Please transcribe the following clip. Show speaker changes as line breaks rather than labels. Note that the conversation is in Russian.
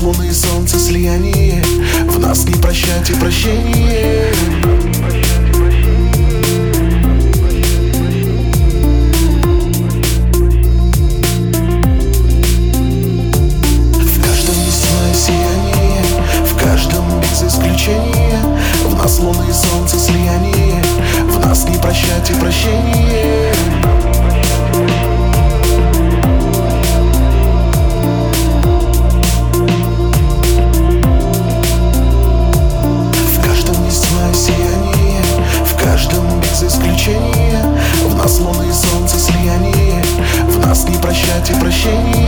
нас луны и солнце слияние. В нас не прощать и прощение В каждом есть твое сияние В каждом без исключения. В нас луны и солнце слияние. В нас не прощать и прощение прощать